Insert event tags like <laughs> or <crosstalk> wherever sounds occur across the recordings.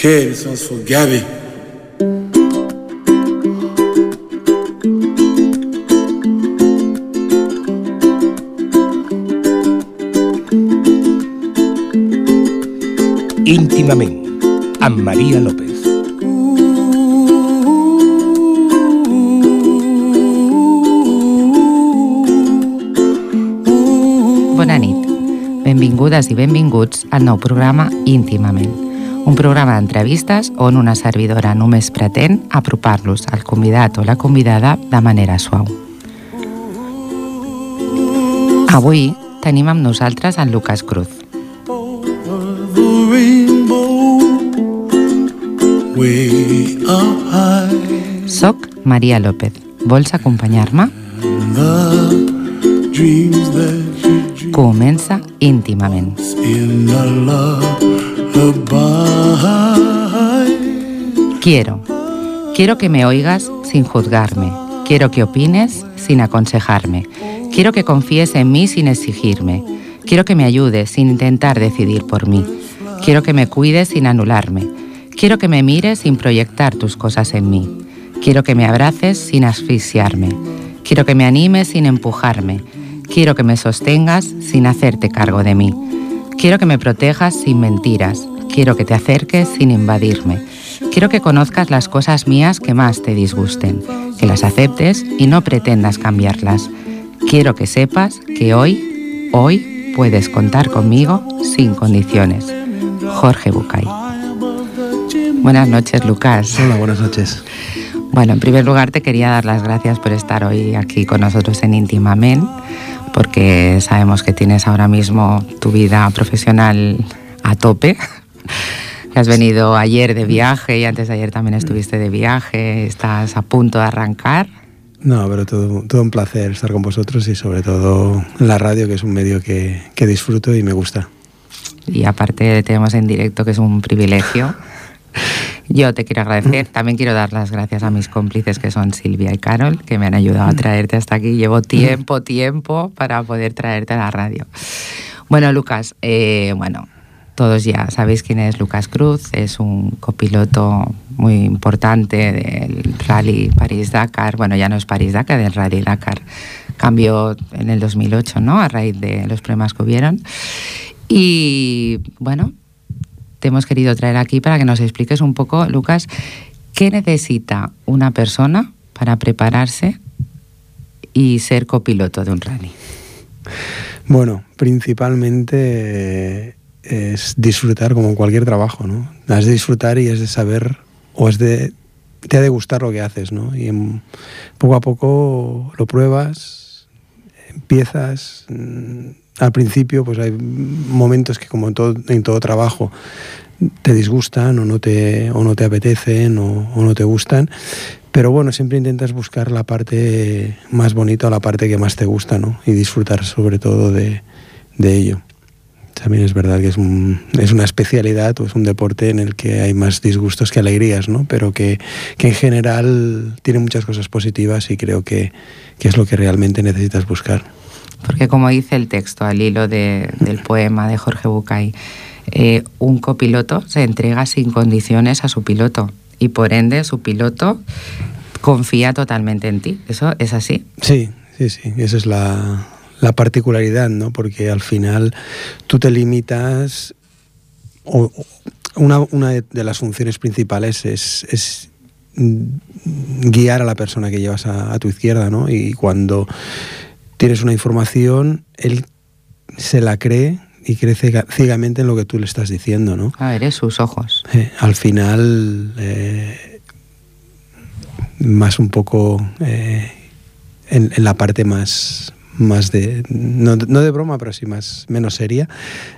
K, this one's for Gabby. íntimament, amb Maria López. Bona nit. Benvingudes i benvinguts al nou programa Íntimament, un programa d'entrevistes on una servidora només pretén apropar-los al convidat o la convidada de manera suau. Avui tenim amb nosaltres en Lucas Cruz. Soc Maria López. Vols acompanyar-me? Comença íntimament. in. Quiero. Quiero que me oigas sin juzgarme. Quiero que opines sin aconsejarme. Quiero que confíes en mí sin exigirme. Quiero que me ayudes sin intentar decidir por mí. Quiero que me cuides sin anularme. Quiero que me mires sin proyectar tus cosas en mí. Quiero que me abraces sin asfixiarme. Quiero que me animes sin empujarme. Quiero que me sostengas sin hacerte cargo de mí. Quiero que me protejas sin mentiras. Quiero que te acerques sin invadirme. Quiero que conozcas las cosas mías que más te disgusten, que las aceptes y no pretendas cambiarlas. Quiero que sepas que hoy, hoy puedes contar conmigo sin condiciones. Jorge Bucay. Buenas noches, Lucas. Hola, buenas noches. Bueno, en primer lugar te quería dar las gracias por estar hoy aquí con nosotros en Intimamen, porque sabemos que tienes ahora mismo tu vida profesional a tope. <laughs> Has venido ayer de viaje y antes de ayer también estuviste de viaje, estás a punto de arrancar. No, pero todo, todo un placer estar con vosotros y sobre todo en la radio, que es un medio que, que disfruto y me gusta. Y aparte tenemos en directo, que es un privilegio. <laughs> Yo te quiero agradecer. <laughs> También quiero dar las gracias a mis cómplices, que son Silvia y Carol, que me han ayudado a traerte hasta aquí. Llevo tiempo, tiempo para poder traerte a la radio. Bueno, Lucas, eh, bueno, todos ya sabéis quién es Lucas Cruz. Es un copiloto muy importante del Rally París-Dakar. Bueno, ya no es París-Dakar, del Rally Dakar. Cambió en el 2008, ¿no? A raíz de los problemas que hubieron. Y bueno, te hemos querido traer aquí para que nos expliques un poco, Lucas, qué necesita una persona para prepararse y ser copiloto de un rally. Bueno, principalmente eh, es disfrutar como en cualquier trabajo, ¿no? Has de disfrutar y es de saber, o es de, te ha de gustar lo que haces, ¿no? Y poco a poco lo pruebas, empiezas. Al principio, pues hay momentos que, como en todo, en todo trabajo, te disgustan o no te, o no te apetecen o, o no te gustan. Pero bueno, siempre intentas buscar la parte más bonita la parte que más te gusta, ¿no? Y disfrutar sobre todo de, de ello. También es verdad que es, es una especialidad o es un deporte en el que hay más disgustos que alegrías, ¿no? Pero que, que en general tiene muchas cosas positivas y creo que, que es lo que realmente necesitas buscar. Porque como dice el texto al hilo de- del poema de Jorge Bucay, eh, un copiloto se entrega sin condiciones a su piloto y por ende su piloto confía totalmente en ti. ¿Eso es así? Sí, sí, sí, esa es la, la particularidad, ¿no? Porque al final tú te limitas, una, de las funciones principales es, mm, guiar a la persona que llevas a tu izquierda, ¿no? Y cuando tienes una información, él se la cree y cree ciega- ciegamente en lo que tú le estás diciendo, ¿no? A ver, es sus ojos. Eh, al final, eh, más un poco eh, en, en la parte más, más de, no, no de broma, pero sí más, menos seria.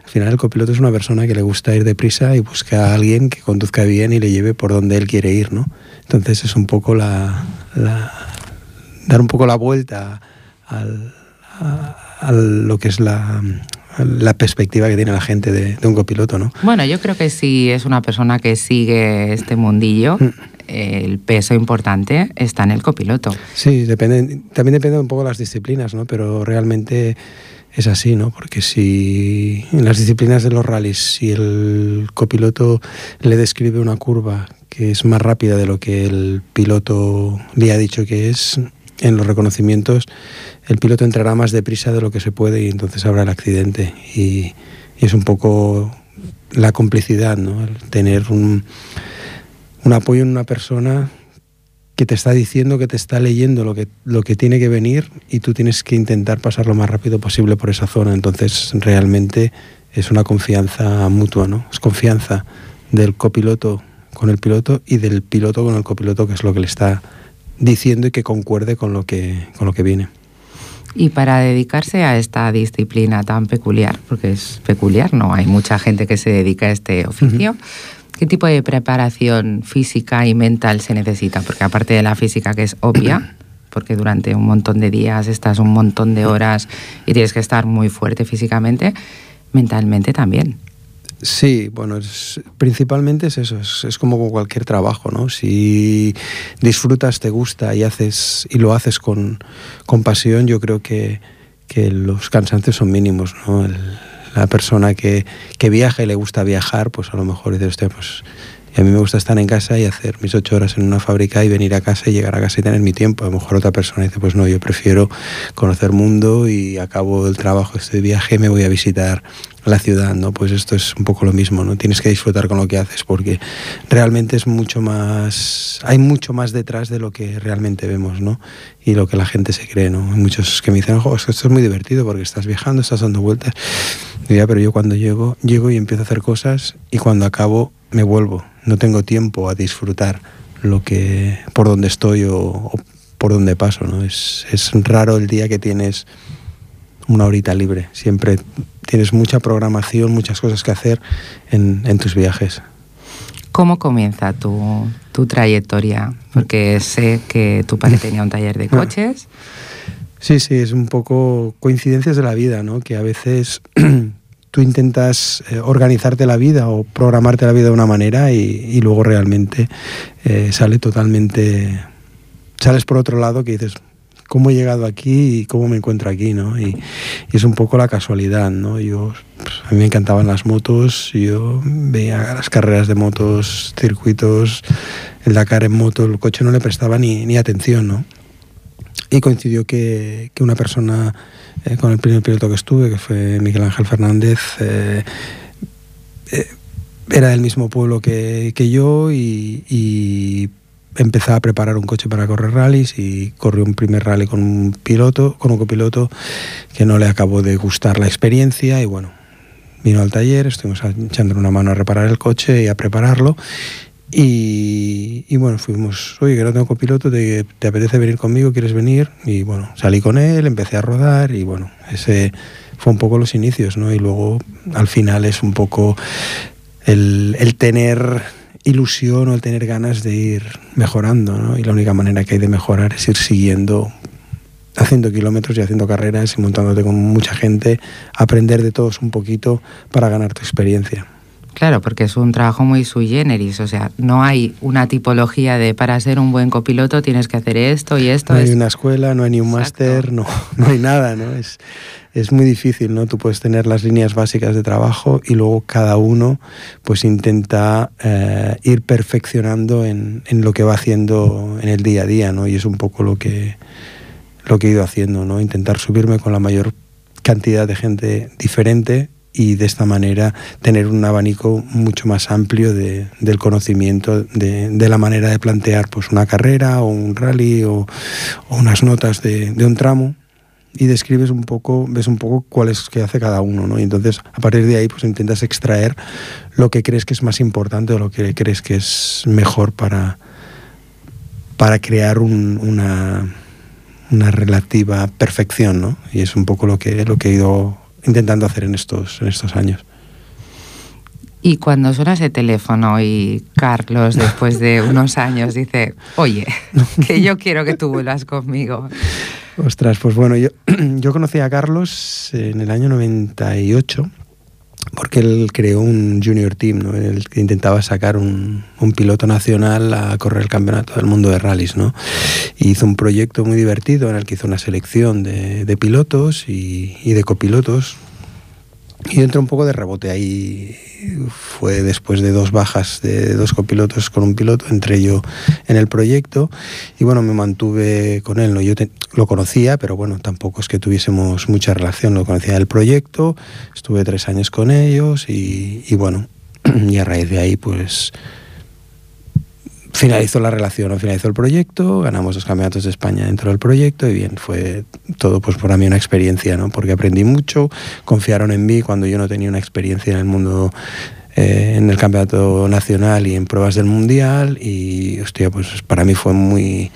Al final el copiloto es una persona que le gusta ir deprisa y busca a alguien que conduzca bien y le lleve por donde él quiere ir, ¿no? Entonces es un poco la, la- dar un poco la vuelta al, a, a lo que es la, la perspectiva que tiene la gente de, de un copiloto, ¿no? Bueno, yo creo que si es una persona que sigue este mundillo, el peso importante está en el copiloto. Sí, depende, también depende un poco de las disciplinas, ¿no? Pero realmente es así, ¿no? Porque si en las disciplinas de los rallies, si el copiloto le describe una curva que es más rápida de lo que el piloto le ha dicho que es, en los reconocimientos el piloto entrará más deprisa de lo que se puede y entonces habrá el accidente. Y, es un poco la complicidad, ¿no? El tener un, un apoyo en una persona que te está diciendo, que te está leyendo lo que, lo que tiene que venir y tú tienes que intentar pasar lo más rápido posible por esa zona. Entonces, realmente es una confianza mutua, ¿no? Es confianza del copiloto con el piloto y del piloto con el copiloto, que es lo que le está diciendo y que concuerde con lo que, con lo que viene. Y para dedicarse a esta disciplina tan peculiar, porque es peculiar, no hay mucha gente que se dedica a este oficio, ¿qué tipo de preparación física y mental se necesita? Porque aparte de la física que es obvia, <clears throat> porque durante un montón de días estás un montón de horas y tienes que estar muy fuerte físicamente, mentalmente también. Sí, bueno, es, principalmente es eso, es, es, como con cualquier trabajo, ¿no? Si disfrutas, te gusta y haces y lo haces con, con pasión, yo creo que, que, los cansancios son mínimos, ¿no? El, la persona que, que, viaja y le gusta viajar, pues a lo mejor dice usted, pues y a mí me gusta estar en casa y hacer mis ocho horas en una fábrica y venir a casa y llegar a casa y tener mi tiempo. A lo mejor otra persona dice, pues no, yo prefiero conocer mundo y acabo el trabajo, estoy de viaje, me voy a visitar la ciudad, ¿no? Pues esto es un poco lo mismo, ¿no? Tienes que disfrutar con lo que haces porque realmente es mucho más, hay mucho más detrás de lo que realmente vemos, ¿no? Y lo que la gente se cree, ¿no? Hay muchos que me dicen, ojo, esto es muy divertido porque estás viajando, estás dando vueltas. Ya, pero yo cuando llego, llego y empiezo a hacer cosas y cuando acabo me vuelvo. No tengo tiempo a disfrutar lo que, por donde estoy o, o por donde paso, ¿no? Es, es raro el día que tienes una horita libre. Siempre tienes mucha programación, muchas cosas que hacer en, en tus viajes. ¿Cómo comienza tu, tu, trayectoria? Porque sé que tu padre tenía un taller de <laughs> coches. Sí, sí, es un poco coincidencias de la vida, ¿no? Que a veces <clears throat> tú intentas eh, organizarte la vida o programarte la vida de una manera y, luego realmente eh, sale totalmente... Sales por otro lado que dices, cómo he llegado aquí y cómo me encuentro aquí, ¿no? Y, y es un poco la casualidad, ¿no? Yo, pues, a mí me encantaban las motos, yo veía las carreras de motos, circuitos, el Dakar en moto, el coche no le prestaba ni, ni atención, ¿no? Y coincidió que, que una persona eh, con el primer piloto que estuve, que fue Miguel Ángel Fernández, eh, eh, era del mismo pueblo que, yo y, y empezaba a preparar un coche para correr rallies y corrió un primer rally con un piloto, con un copiloto que no le acabó de gustar la experiencia y bueno, vino al taller, estuvimos echando una mano a reparar el coche y a prepararlo y, bueno, fuimos, oye, que no tengo copiloto, ¿te, ¿te apetece venir conmigo? ¿Quieres venir? Y bueno, salí con él, empecé a rodar y bueno, ese fue un poco los inicios, ¿no? Y luego al final es un poco el, el tener ilusión o el tener ganas de ir mejorando, ¿no? Y la única manera que hay de mejorar es ir siguiendo, haciendo kilómetros y haciendo carreras y montándote con mucha gente, aprender de todos un poquito para ganar tu experiencia. Claro, porque es un trabajo muy sui generis, o sea, no hay una tipología de para ser un buen copiloto tienes que hacer esto y esto. No hay es... una escuela, no hay ni un máster, no, <laughs> no hay nada, ¿no? Es, es muy difícil, ¿no? Tú puedes tener las líneas básicas de trabajo y luego cada uno pues intenta eh, ir perfeccionando en, en, lo que va haciendo en el día a día, ¿no? Y es un poco lo que, lo que he ido haciendo, ¿no? Intentar subirme con la mayor cantidad de gente diferente y de esta manera tener un abanico mucho más amplio de, del conocimiento de, de, la manera de plantear pues una carrera o un rally o, o unas notas de, de, un tramo y describes un poco, ves un poco cuál es que hace cada uno, ¿no? Y entonces a partir de ahí pues intentas extraer lo que crees que es más importante o lo que crees que es mejor para, para crear un, una, una relativa perfección, ¿no? Y es un poco lo que, lo que he ido intentando hacer en estos, en estos años. Y cuando suena ese teléfono y Carlos, después de <laughs> unos años, dice, oye, <laughs> que yo quiero que tú vuelvas conmigo. Ostras, pues bueno, yo, <clears throat> yo conocí a Carlos en el año 98 porque él creó un junior team, ¿no? en el que intentaba sacar un, un, piloto nacional a correr el campeonato del mundo de rallies. ¿no? Y hizo un proyecto muy divertido en el que hizo una selección de, pilotos y, de copilotos. Y entró un poco de rebote ahí. Fue después de dos bajas de dos copilotos con un piloto, entré yo en el proyecto y bueno, me mantuve con él. ¿no? Yo lo conocía, pero bueno, tampoco es que tuviésemos mucha relación. Lo conocía del proyecto, estuve tres años con ellos y, y bueno, <clears throat> y a raíz de ahí pues finalizó la relación, finalizó el proyecto, ganamos los campeonatos de España dentro del proyecto y bien, fue todo pues para mí una experiencia, ¿no? Porque aprendí mucho, confiaron en mí cuando yo no tenía una experiencia en el mundo eh, en el campeonato nacional y en pruebas del mundial y hostia, pues para mí fue muy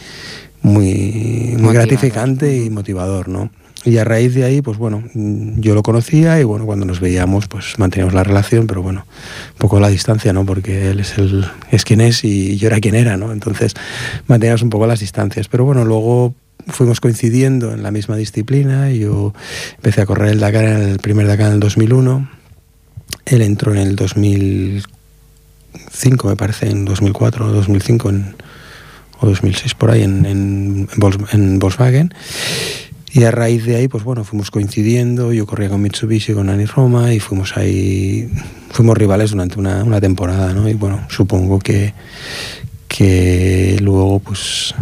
muy, muy gratificante y motivador, ¿no? Y a raíz de ahí, pues bueno, yo lo conocía y bueno, cuando nos veíamos, pues manteníamos la relación, pero bueno, un poco la distancia, ¿no? Porque él es, el, es quien es y yo era quien era, ¿no? Entonces manteníamos un poco las distancias. Pero bueno, luego fuimos coincidiendo en la misma disciplina. Yo empecé a correr el Dakar en el primer Dakar en el 2001. Él entró en el 2005, me parece, en 2004 o 2005, en, o 2006 por ahí, en, en Volkswagen. Y a raíz de ahí, pues bueno, fuimos coincidiendo, yo corría con Mitsubishi, con Ani Roma y fuimos ahí, fuimos rivales durante una, temporada, ¿no? Y bueno, supongo que, que luego pues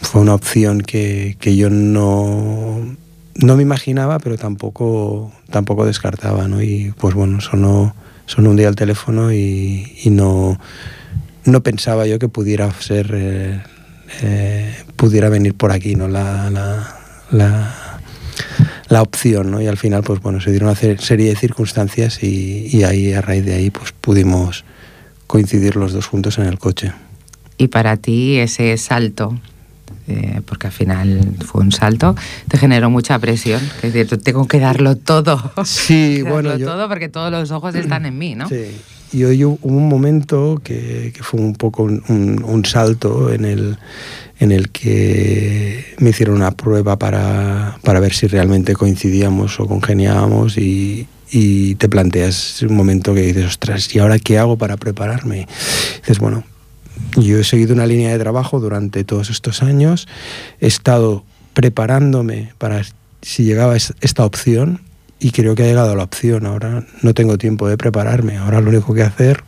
fue una opción que, que yo no, no me imaginaba, pero tampoco, tampoco descartaba, ¿no? Y pues bueno, sonó, sonó un día el teléfono y, no, no pensaba yo que pudiera ser, eh, eh, pudiera venir por aquí, ¿no? La, la, la, opción, ¿no? Y al final, pues bueno, se dieron una serie de circunstancias y, y, ahí, a raíz de ahí, pues pudimos coincidir los dos juntos en el coche. Y para ti ese salto, eh, porque al final fue un salto, te generó mucha presión. Es decir, tengo que darlo todo. Sí, <laughs> darlo bueno, yo... todo porque todos los ojos están en mí, ¿no? Sí. Y hoy hubo un momento que, que fue un poco un, un, un salto en el, en el que me hicieron una prueba para, para ver si realmente coincidíamos o congeniábamos y, y, te planteas un momento que dices, ostras, ¿y ahora qué hago para prepararme? Y dices, bueno, yo he seguido una línea de trabajo durante todos estos años, he estado preparándome para si llegaba esta opción y creo que ha llegado la opción. Ahora no tengo tiempo de prepararme, ahora lo único que hacer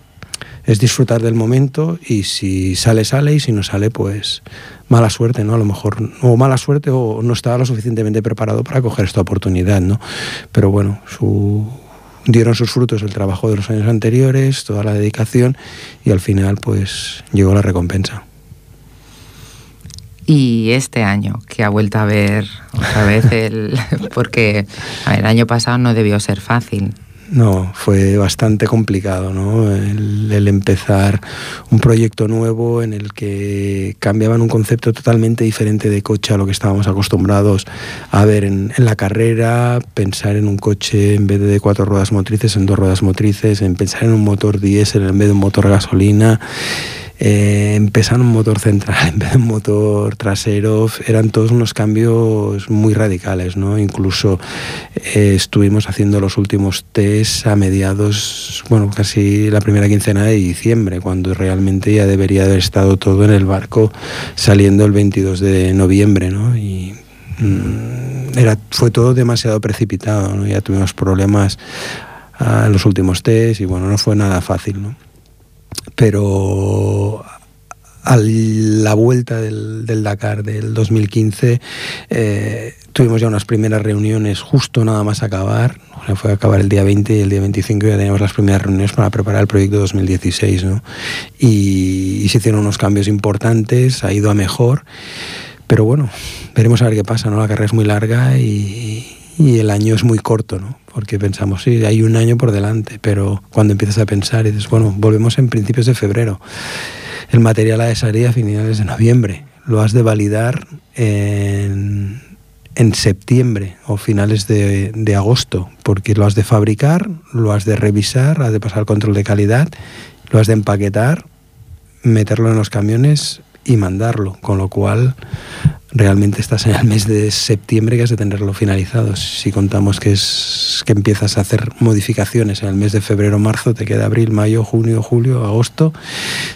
es disfrutar del momento y si sale, sale y si no sale, pues mala suerte, ¿no? A lo mejor, o mala suerte o no estaba lo suficientemente preparado para coger esta oportunidad, ¿no? Pero bueno, su, dieron sus frutos el trabajo de los años anteriores, toda la dedicación y al final pues llegó la recompensa. Y este año, que ha vuelto a ver otra vez el... <laughs> porque ver, el año pasado no debió ser fácil. No, fue bastante complicado, ¿no? El, el, empezar un proyecto nuevo en el que cambiaban un concepto totalmente diferente de coche a lo que estábamos acostumbrados a ver en, en la carrera, pensar en un coche en vez de cuatro ruedas motrices, en dos ruedas motrices, en pensar en un motor diésel en vez de un motor gasolina eh, un motor central <laughs> en vez de un motor trasero, eran todos unos cambios muy radicales, ¿no? Incluso eh, estuvimos haciendo los últimos test a mediados, bueno, casi la primera quincena de diciembre, cuando realmente ya debería haber estado todo en el barco saliendo el 22 de noviembre, ¿no? Y mmm, era, fue todo demasiado precipitado, ¿no? Ya tuvimos problemas en los últimos test y bueno, no fue nada fácil, ¿no? Pero a la vuelta del, Dakar del 2015 eh, tuvimos ya unas primeras reuniones justo nada más acabar, fue a acabar el día 20 y el día 25 ya teníamos las primeras reuniones para preparar el proyecto 2016 ¿no? y, y se hicieron unos cambios importantes, ha ido a mejor, pero bueno, veremos a ver qué pasa, ¿no? la carrera es muy larga y, y el año es muy corto, ¿no? Porque pensamos, sí, hay un año por delante, pero cuando empiezas a pensar dices, bueno, volvemos en principios de febrero, el material ha de salir a finales de noviembre, lo has de validar en, en septiembre o finales de, de, agosto, porque lo has de fabricar, lo has de revisar, has de pasar el control de calidad, lo has de empaquetar, meterlo en los camiones y mandarlo, con lo cual realmente estás en el mes de septiembre que has de tenerlo finalizado. Si contamos que es que empiezas a hacer modificaciones en el mes de febrero, marzo, te queda abril, mayo, junio, julio, agosto,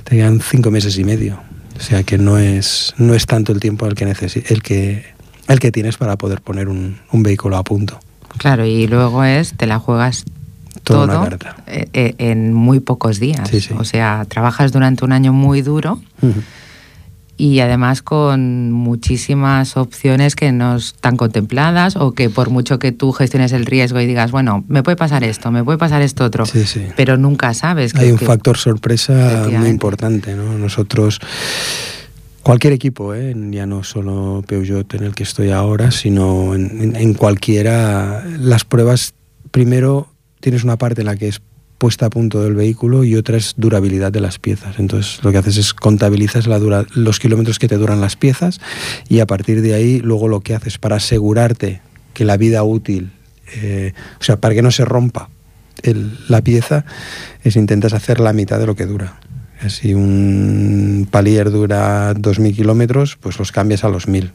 te quedan cinco meses y medio. O sea que no es, no es tanto el tiempo el que, el que, el que tienes para poder poner un, un vehículo a punto. Claro, y luego es, te la juegas Toda todo una carta. eh, eh, en muy pocos días. Sí, sí. O sea, trabajas durante un año muy duro. Y además con muchísimas opciones que no están contempladas o que por mucho que tú gestiones el riesgo y digas, bueno, me puede pasar esto, me puede pasar esto otro, Sí, sí. pero nunca sabes. que- Hay un que- factor sorpresa muy importante, ¿no? Nosotros, cualquier equipo, ¿eh? ya no solo Peugeot en el que estoy ahora, sino en, en- en cualquiera, las pruebas, primero tienes una parte en la que es puesta a punto del vehículo y otra es durabilidad de las piezas. Entonces lo que haces es contabilizas los kilómetros que te duran las piezas y a partir de ahí luego lo que haces para asegurarte que la vida útil, eh, o sea, para que no se rompa la pieza, es intentas hacer la mitad de lo que dura. Si un palier dura 2.000 kilómetros, pues los cambias a los 1.000.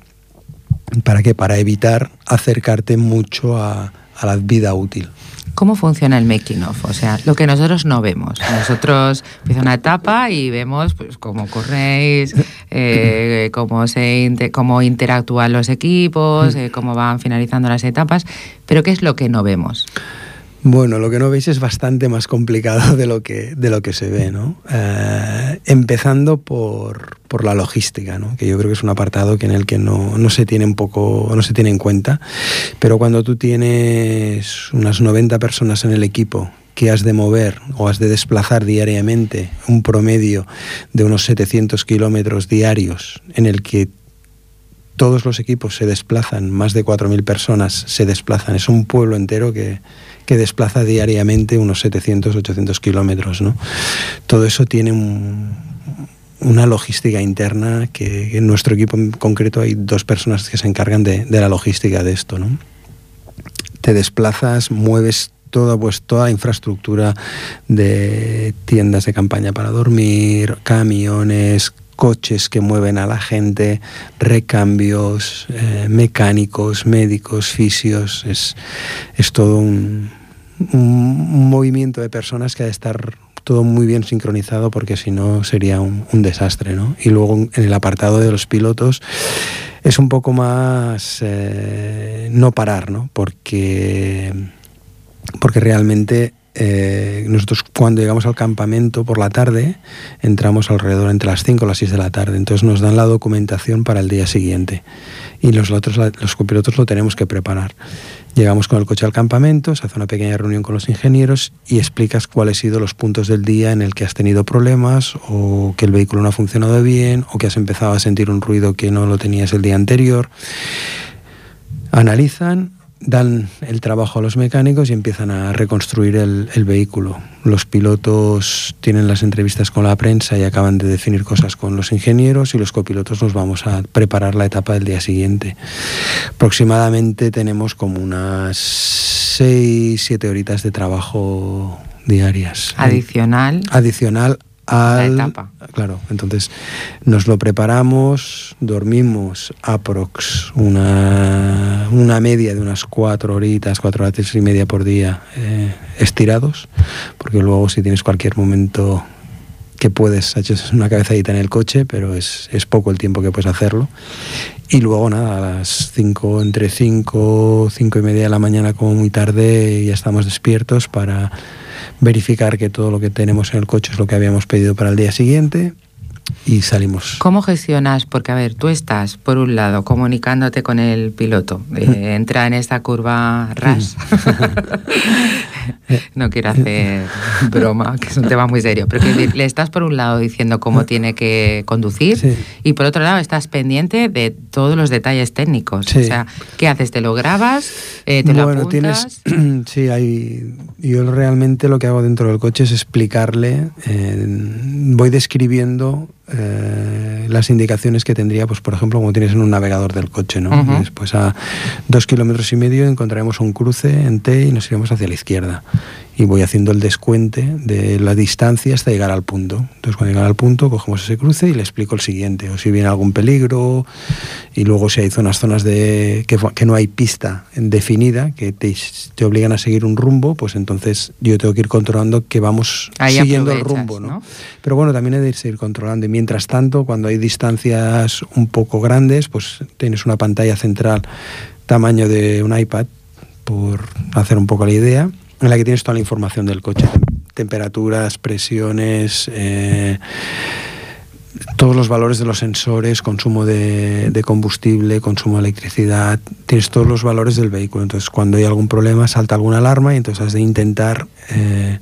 ¿Para qué? Para evitar acercarte mucho a la vida útil. ¿Cómo funciona el making of? O sea, lo que nosotros no vemos. Nosotros empieza una etapa y vemos pues cómo corréis, eh, cómo se inte- cómo interactúan los equipos, eh, cómo van finalizando las etapas, pero ¿qué es lo que no vemos? Bueno, lo que no veis es bastante más complicado de lo que, de lo que se ve, ¿no? Eh, empezando por, por la logística, ¿no? Que yo creo que es un apartado que en el que no, no se tiene un poco, no se tiene en cuenta. Pero cuando tú tienes unas 90 personas en el equipo que has de mover o has de desplazar diariamente un promedio de unos 700 kilómetros diarios en el que todos los equipos se desplazan, más de 4.000 personas se desplazan, es un pueblo entero que, que desplaza diariamente unos 700, 800 kilómetros. ¿no? Todo eso tiene un- una logística interna que, en nuestro equipo en concreto hay dos personas que se encargan de, de la logística de esto. ¿no? Te desplazas, mueves toda, pues, toda infraestructura de tiendas de campaña para dormir, camiones, coches que mueven a la gente, recambios, eh, mecánicos, médicos, fisios. Es, es todo un, movimiento de personas que ha de estar todo muy bien sincronizado porque si no sería un, un desastre. ¿no? Y luego en el apartado de los pilotos es un poco más eh, no parar, ¿no? porque, porque realmente eh, nosotros cuando llegamos al campamento por la tarde entramos alrededor entre las 5 y las 6 de la tarde, entonces nos dan la documentación para el día siguiente y nosotros la- los copilotos lo tenemos que preparar. Llegamos con el coche al campamento, se hace una pequeña reunión con los ingenieros y explicas cuáles han sido los puntos del día en el que has tenido problemas o que el vehículo no ha funcionado bien o que has empezado a sentir un ruido que no lo tenías el día anterior. Analizan, dan el trabajo a los mecánicos y empiezan a reconstruir el, el vehículo. Los pilotos tienen las entrevistas con la prensa y acaban de definir cosas con los ingenieros y los copilotos nos vamos a preparar la etapa del día siguiente. Aproximadamente tenemos como unas 6, 7 horitas de trabajo diarias. Adicional. Adicional La etapa. Claro, entonces nos lo preparamos, dormimos aprox una, una media de unas cuatro horitas, cuatro horas y media por día eh, estirados, porque luego si tienes cualquier momento que puedes, echas una cabezadita en el coche, pero es, es poco el tiempo que puedes hacerlo. Y luego nada, a las 5, entre 5, 5 y media de la mañana como muy tarde ya estamos despiertos para verificar que todo lo que tenemos en el coche es lo que habíamos pedido para el día siguiente y salimos. ¿Cómo gestionas? Porque, a ver, tú estás, por un lado, comunicándote con el piloto. <laughs> eh, entra en esta curva RAS. <laughs> no quiero hacer broma, que es un tema muy serio. Pero decir, le estás, por un lado, diciendo cómo tiene que conducir Sí. y, por otro lado, estás pendiente de todos los detalles técnicos. Sí. O sea, ¿qué haces? ¿Te lo grabas? Eh, ¿Te lo bueno, apuntas? tienes. <clears throat> sí, hay. Yo realmente lo que hago dentro del coche es explicarle. eh, voy describiendo eh, las indicaciones que tendría, pues por ejemplo, como tienes en un navegador del coche, ¿no? Después a dos kilómetros y medio encontraremos un cruce en T y nos iremos hacia la izquierda. Y voy haciendo el descuente de la distancia hasta llegar al punto. Entonces cuando llegar al punto cogemos ese cruce y le explico el siguiente, o si viene algún peligro, y luego si hay zonas, zonas de que, que no hay pista definida, que te, te, obligan a seguir un rumbo, pues entonces yo tengo que ir controlando que vamos Ahí siguiendo el rumbo. ¿no? ¿no? Pero bueno, también he de ir controlando. Y mientras tanto, cuando hay distancias un poco grandes, pues tienes una pantalla central tamaño de un iPad, por hacer un poco la idea, en la que tienes toda la información del coche, temperaturas, presiones, eh, todos los valores de los sensores, consumo de, de, combustible, consumo de electricidad, tienes todos los valores del vehículo. Entonces, cuando hay algún problema, salta alguna alarma y entonces has de intentar eh,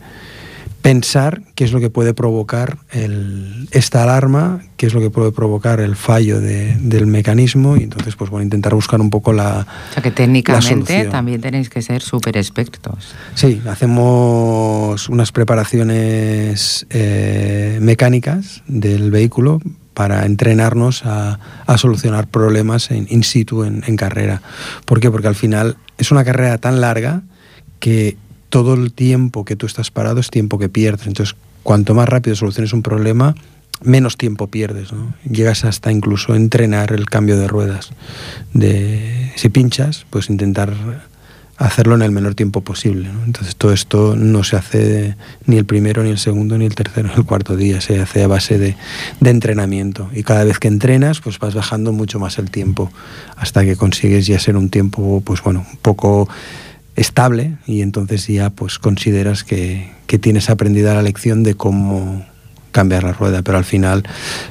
pensar qué es lo que puede provocar el, esta alarma, qué es lo que puede provocar el fallo de, del mecanismo y entonces pues bueno, intentar buscar un poco la O sea que técnicamente también tenéis que ser súper expertos. Sí, hacemos unas preparaciones eh, mecánicas del vehículo para entrenarnos a, a solucionar problemas en, in situ en, en carrera. ¿Por qué? Porque al final es una carrera tan larga que todo el tiempo que tú estás parado es tiempo que pierdes. Entonces, cuanto más rápido soluciones un problema, menos tiempo pierdes. ¿no? Llegas hasta incluso entrenar el cambio de ruedas. De, si pinchas, pues intentar hacerlo en el menor tiempo posible. Entonces, todo esto no se hace ni el primero, ni el segundo, ni el tercero, ni el cuarto día. Se hace a base de, de entrenamiento. Y cada vez que entrenas, pues vas bajando mucho más el tiempo hasta que consigues ya ser un tiempo, pues bueno, un poco estable y entonces ya pues consideras que, que, tienes aprendida la lección de cómo cambiar la rueda, pero al final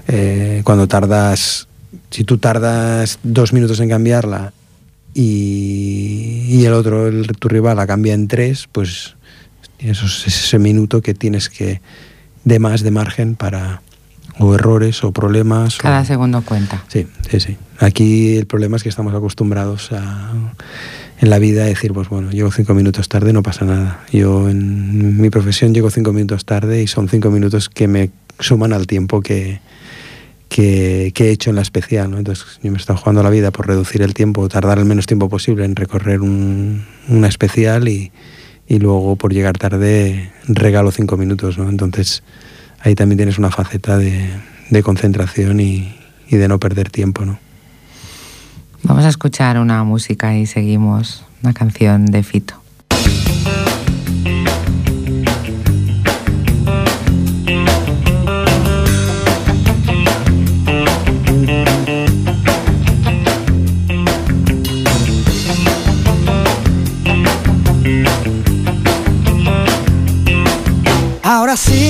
eh, cuando tardas, si tú tardas dos minutos en cambiarla y, el otro, el, tu rival la cambia en tres, pues eso es ese minuto que tienes que de más de margen para o errores o problemas. Cada o... segundo cuenta. Sí, sí, sí. Aquí el problema es que estamos acostumbrados a en la vida decir, pues bueno, llego cinco minutos tarde, no pasa nada. Yo en mi profesión llego cinco minutos tarde y son cinco minutos que me suman al tiempo que, que, que he hecho en la especial. ¿no? Entonces yo me he estado jugando la vida por reducir el tiempo, tardar el menos tiempo posible en recorrer un, una especial y, y, luego por llegar tarde regalo cinco minutos. ¿no? Entonces ahí también tienes una faceta de, de concentración y, y de no perder tiempo. ¿no? Vamos a escuchar una música y seguimos una canción de Fito. Ahora sí,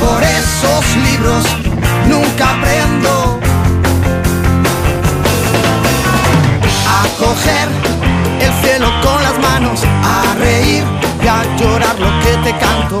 Por esos libros, nunca aprendo. A coger el cielo con las manos, a reír y a llorar lo que te canto,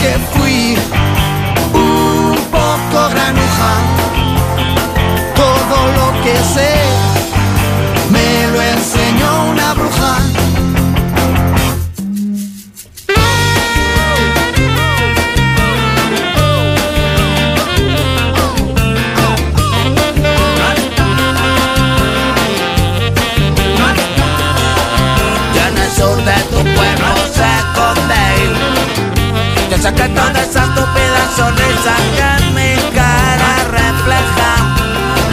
Que fui un poco granuja, todo lo que sé me lo enseñó una bruja. Que toda esa estúpida sonrisa que en mi cara refleja.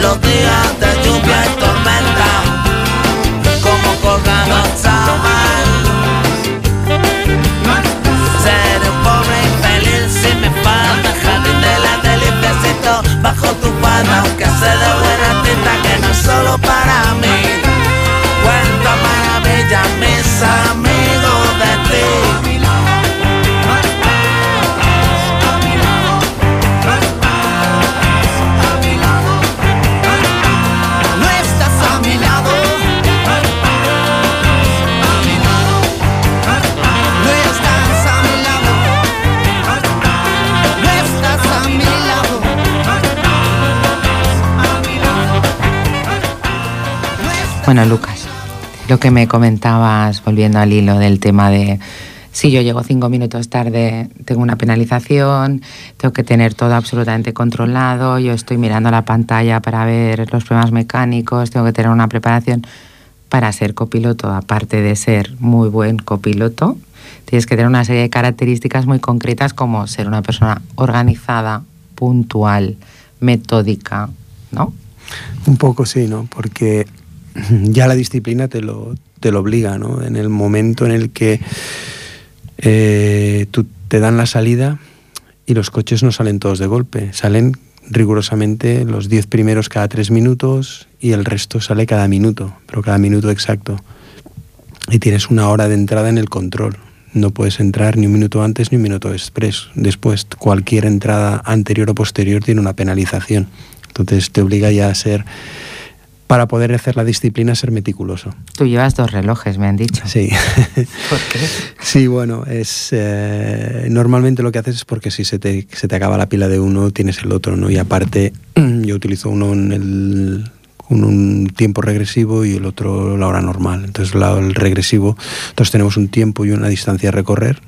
Los días de lluvia y tormenta Como colgados mal. Seré un pobre infeliz si me falta jardín de la Bajo tu falda aunque sé de buena tinta que no es solo para mí. Cuenta maravillas mis amigos Bueno, Lucas, lo que me comentabas, volviendo al hilo del tema de si yo llego cinco minutos tarde, tengo una penalización, tengo que tener todo absolutamente controlado, yo estoy mirando la pantalla para ver los problemas mecánicos, tengo que tener una preparación para ser copiloto, aparte de ser muy buen copiloto, tienes que tener una serie de características muy concretas como ser una persona organizada, puntual, metódica, ¿no? Un poco sí, ¿no? Porque <laughs> ya la disciplina te lo, te lo obliga, ¿no? En el momento en el que eh, tú te dan la salida y los coches no salen todos de golpe, salen rigurosamente los 10 primeros cada 3 minutos y el resto sale cada minuto, pero cada minuto exacto. Y tienes una hora de entrada en el control. No puedes entrar ni un minuto antes ni un minuto después. Después, cualquier entrada anterior o posterior tiene una penalización. Entonces te obliga ya a ser, para poder hacer la disciplina, ser meticuloso. Tú llevas dos relojes, me han dicho. Sí. <laughs> ¿Por qué? Sí, bueno, es eh, normalmente lo que haces es porque si se te, se te acaba la pila de uno, tienes el otro, ¿no? Y aparte, <clears throat> yo utilizo uno en el con un tiempo regresivo y el otro la hora normal. Entonces, la- el regresivo, entonces tenemos un tiempo y una distancia a recorrer.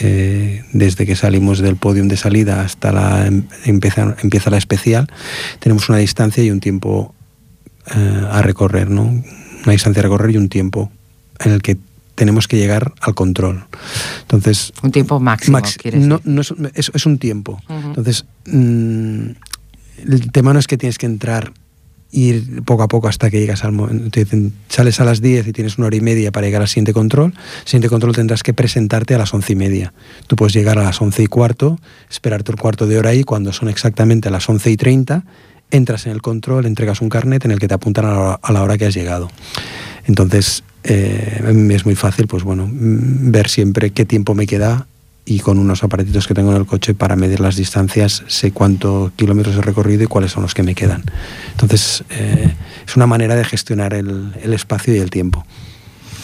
eh, desde que salimos del podium de salida hasta la em- empieza, empieza la especial, tenemos una distancia y un tiempo eh, a recorrer, ¿no? Una distancia a recorrer y un tiempo en el que tenemos que llegar al control. Entonces, Un tiempo máximo, Max- no, no es, es- es un tiempo. Entonces, mm, el tema no es que tienes que entrar, ir poco a poco hasta que llegas al momento. Te dicen, sales a las 10 y tienes una hora y media para llegar al siguiente control. Siguiente control tendrás que presentarte a las once y media. Tú puedes llegar a las once y cuarto, esperarte un cuarto de hora ahí, cuando son exactamente las once y treinta, entras en el control, entregas un carnet en el que te apuntan a la hora, a la hora que has llegado. Entonces, eh, es muy fácil, pues bueno, mm, ver siempre qué tiempo me queda y con unos aparatitos que tengo en el coche para medir las distancias sé cuántos kilómetros he recorrido y cuáles son los que me quedan. Entonces, eh, es una manera de gestionar el, el espacio y el tiempo.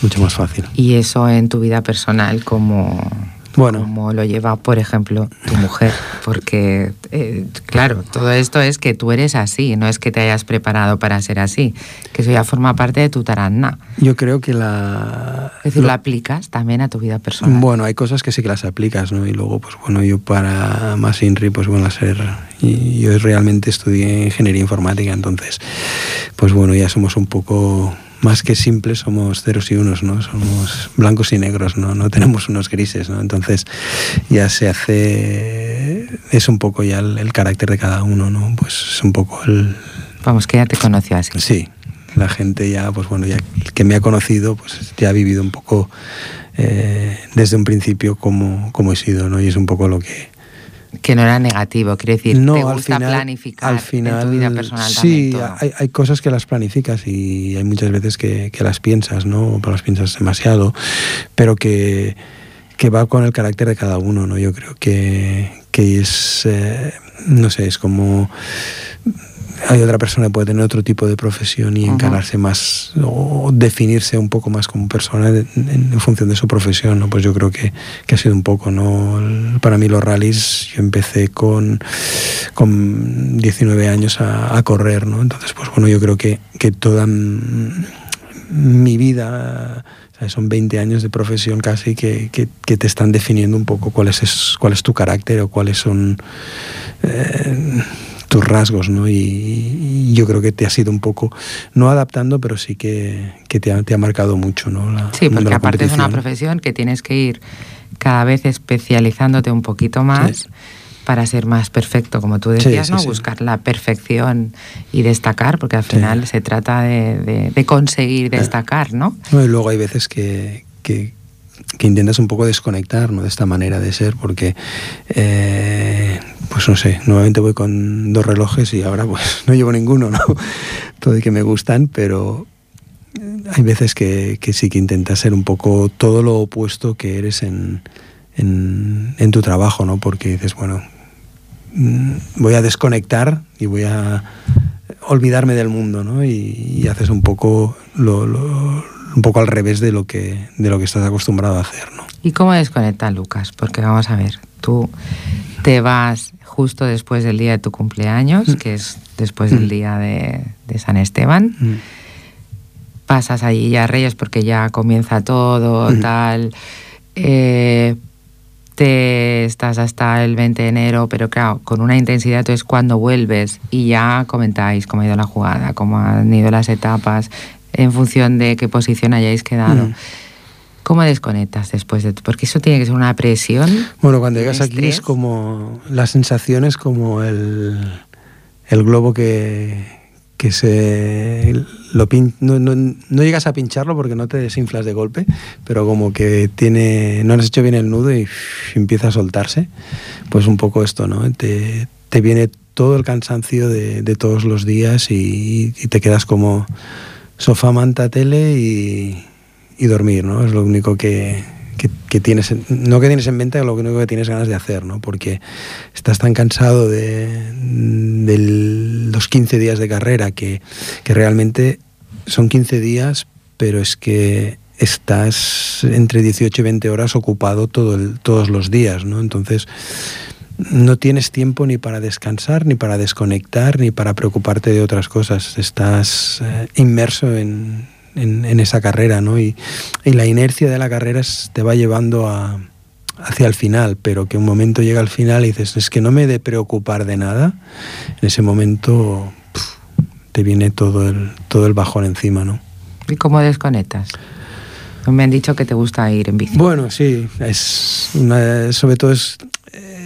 Mucho más fácil. Y eso en tu vida personal, como Bueno. como lo lleva, por ejemplo, tu mujer? Porque, eh, claro, todo esto es que tú eres así, no es que te hayas preparado para ser así, que eso ya forma parte de tu taraná. Yo creo que la... Es decir, lo- lo aplicas también a tu vida personal. Bueno, hay cosas que sí que las aplicas, ¿no? Y luego, pues bueno, yo para más INRI, pues bueno, a ser... Y yo realmente estudié ingeniería informática, entonces, pues bueno, ya somos un poco más que simples, somos ceros y unos, ¿no? Somos blancos y negros, ¿no? No tenemos unos grises, ¿no? Entonces ya se hace... Es un poco ya el, el carácter de cada uno, ¿no? Pues es un poco el, Vamos, que ya te conoció así. Sí, la gente ya, pues bueno, ya el que me ha conocido, pues ya ha vivido un poco eh, desde un principio como, como he sido, ¿no? Y es un poco lo que, que no era negativo, quiero decir, no, te al gusta final, planificar al final, en tu vida personal sí, también todo. hay, hay cosas que las planificas y hay muchas veces que, que las piensas, ¿no? O las piensas demasiado, pero que, que va con el carácter de cada uno, ¿no? Yo creo que, que es, eh, no sé, es como hay otra persona que puede tener otro tipo de profesión y encararse más o definirse un poco más como persona en, función de su profesión, ¿no? Pues yo creo que, que ha sido un poco, ¿no? Para mí los rallies, yo empecé con, con 19 años a, a correr, ¿no? Entonces, pues bueno, yo creo que, que toda mi vida... ¿sabes? Son 20 años de profesión casi que, que- que te están definiendo un poco cuál es, cuál es tu carácter o cuáles son eh, tus rasgos, ¿no? Y, y yo creo que te has ido un poco, no adaptando, pero sí que, que te, ha, te ha marcado mucho, ¿no? La- Sí, porque la aparte es una profesión que tienes que ir cada vez especializándote un poquito más Sí. para ser más perfecto, como tú decías, sí, ¿no? sí. Buscar la perfección y destacar, porque al final se trata de, de- de conseguir destacar, ¿no? No, y luego hay veces que, que, que intentas un poco desconectar ¿no? de esta manera de ser, porque, eh, pues no sé, nuevamente voy con dos relojes y ahora pues <laughs> no llevo ninguno, ¿no? <laughs> Todo y que me gustan, pero hay veces que, sí que intentas ser un poco todo lo opuesto que eres en, en, tu trabajo, ¿no? Porque dices, bueno, mm, voy a desconectar y voy a olvidarme del mundo, ¿no? Y, haces un poco lo- un poco al revés de lo que de lo que estás acostumbrado a hacer, ¿no? ¿Y cómo desconecta Lucas? Porque vamos a ver, tú te vas justo después del día de tu cumpleaños, Mm. que es después del día de, de San Esteban, pasas allí ya a Reyes porque ya comienza todo, tal. eh, te estás hasta el 20 de enero, pero claro, con una intensidad, entonces cuando vuelves y ya comentáis cómo ha ido la jugada, cómo han ido las etapas, en función de qué posición hayáis quedado. Ujú. ¿Cómo desconectas después de Porque eso tiene que ser una presión. Bueno, cuando llegas aquí estrés. es como la sensación es como el, el globo que, que se lo pin- no, no- no llegas a pincharlo porque no te desinflas de golpe, pero como que tiene no has hecho bien el nudo y empieza a soltarse, pues un poco esto, ¿no? Te, te viene todo el cansancio de, de todos los días y, y te quedas como sofá, manta, tele y, y dormir, ¿no? Es lo único que, que, que tienes, en- no que tienes en mente, lo único que tienes ganas de hacer, ¿no? Porque estás tan cansado de, de los 15 días de carrera que, que realmente son 15 días, pero es que estás entre 18 y 20 horas ocupado todo el- todos los días, ¿no? Entonces no tienes tiempo ni para descansar, ni para desconectar, ni para preocuparte de otras cosas. Estás eh, inmerso en, en- en esa carrera, ¿no? Y, y la inercia de la carrera es- te va llevando a- hacia el final, pero que un momento llega al final y dices, es que no me he de preocupar de nada. En ese momento te viene todo el, todo el bajón encima, ¿no? ¿Y cómo desconectas? Me han dicho que te gusta ir en bici. Bueno, sí, es una- sobre todo es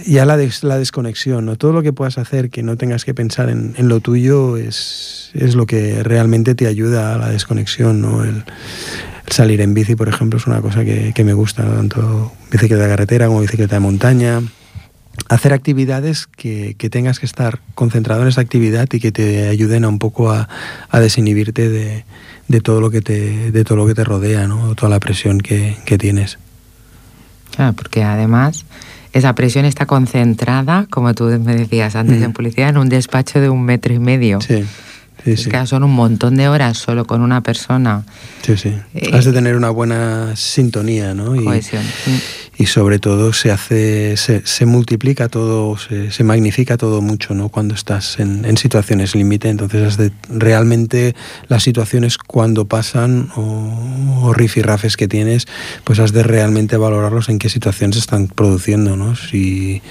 ya la, des- la desconexión, ¿no? Todo lo que puedas hacer que no tengas que pensar en, en lo tuyo es, es lo que realmente te ayuda a la desconexión, ¿no? El, el salir en bici, por ejemplo, es una cosa que, que me gusta, ¿no? tanto bicicleta de carretera como bicicleta de montaña. Hacer actividades que, que tengas que estar concentrado en esa actividad y que te ayuden a un poco a, a desinhibirte de, de todo lo que te, de todo lo que te rodea, ¿no? Toda la presión que, que tienes. Claro, porque además esa presión está concentrada, como tú me decías antes Mm. en publicidad, en un despacho de un metro y medio. Sí, sí, Es sí. que son un montón de horas solo con una persona. sí, sí. Eh, Has de tener una buena sintonía, ¿no? Y, Cohesión. Y sobre todo se hace, se, se multiplica todo, se, se magnifica todo mucho, ¿no? Cuando estás en, en situaciones límite, entonces has de realmente las situaciones cuando pasan o, o rifirrafes que tienes, pues has de realmente valorarlos en qué situaciones están produciendo, ¿no? Si,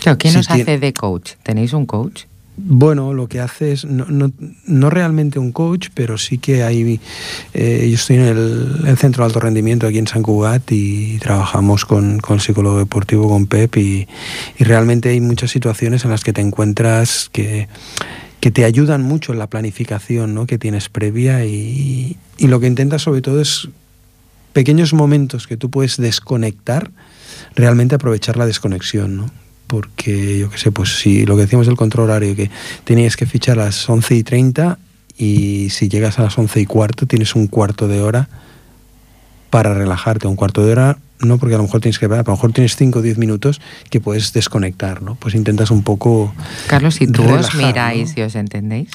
Claro, ¿quién si os hace de coach? ¿Tenéis un coach? Bueno, lo que hace es, no, no, no realmente un coach, pero sí que hay, eh, yo estoy en el, Centro de Alto Rendimiento aquí en San Cugat y trabajamos con, con psicólogo deportivo, con Pep, y, y realmente hay muchas situaciones en las que te encuentras que, que te ayudan mucho en la planificación ¿no? que tienes previa y, y lo que intentas sobre todo es pequeños momentos que tú puedes desconectar, realmente aprovechar la desconexión, ¿no? Porque yo qué sé, pues si lo que decíamos del control horario, que tenías que fichar a las 11 y 30 y si llegas a las 11 y cuarto tienes un cuarto de hora para relajarte, un cuarto de hora no porque a lo mejor tienes que a lo mejor tienes 5 o 10 minutos que puedes desconectar, ¿no? Pues intentas un poco... Carlos, si tú relajar, os miráis ¿no? y os entendéis.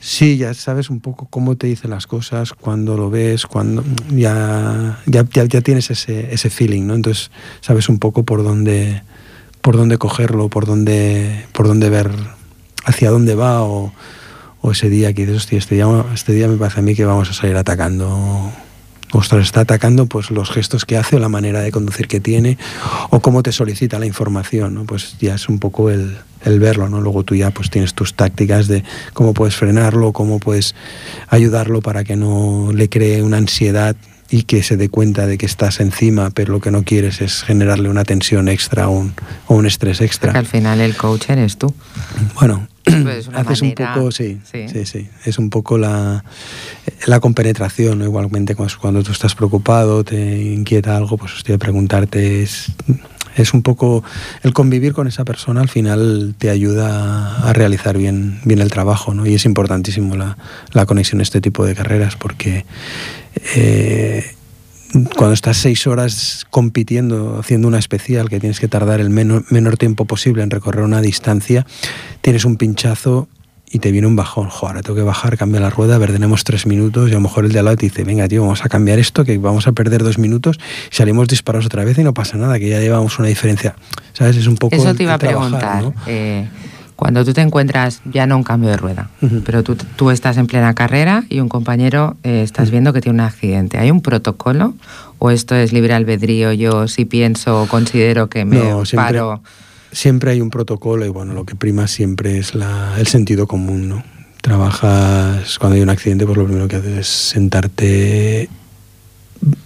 Sí, ya sabes un poco cómo te dicen las cosas, cuando lo ves, cuando ya, ya, ya, ya tienes ese, ese feeling, ¿no? Entonces sabes un poco por dónde, por dónde cogerlo, por dónde, por dónde ver hacia dónde va o, ese día que dices, hostia, este día, este día me parece a mí que vamos a salir atacando. Ostras, está atacando pues los gestos que hace o la manera de conducir que tiene o cómo te solicita la información, ¿no? Pues ya es un poco el, el verlo, ¿no? Luego tú ya pues tienes tus tácticas de cómo puedes frenarlo, cómo puedes ayudarlo para que no le cree una ansiedad y que se dé cuenta de que estás encima, pero lo que no quieres es generarle una tensión extra o un, o un estrés extra. Porque al final el coach eres tú. Bueno, Pues <clears throat> haces manera- un poco, sí, sí. sí, sí, es un poco la, la compenetración, ¿no? igualmente cuando, cuando tú estás preocupado, te inquieta algo, pues hostia, preguntarte es, es un poco el convivir con esa persona al final te ayuda a realizar bien, bien el trabajo, ¿no? Y es importantísimo la, la conexión en este tipo de carreras porque eh, cuando estás seis horas compitiendo, haciendo una especial, que tienes que tardar el menor, menor tiempo posible en recorrer una distancia, tienes un pinchazo y te viene un bajón. Joder, ahora tengo que bajar, cambiar la rueda, a ver, tenemos tres minutos y a lo mejor el de al lado te dice, venga, tío, vamos a cambiar esto, que vamos a perder dos minutos salimos disparados otra vez y no pasa nada, que ya llevamos una diferencia. ¿Sabes? Es un poco... Eso te iba a trabajar, preguntar. ¿no? eh, cuando tú te encuentras ya no un cambio de rueda, pero tú, tú estás en plena carrera y un compañero eh, estás viendo que tiene un accidente, ¿hay un protocolo o esto es libre albedrío? Yo si pienso o considero que me No, siempre- paro. Siempre hay un protocolo y bueno, lo que prima siempre es la- el sentido común, ¿no? Trabajas, cuando hay un accidente, pues lo primero que haces es sentarte,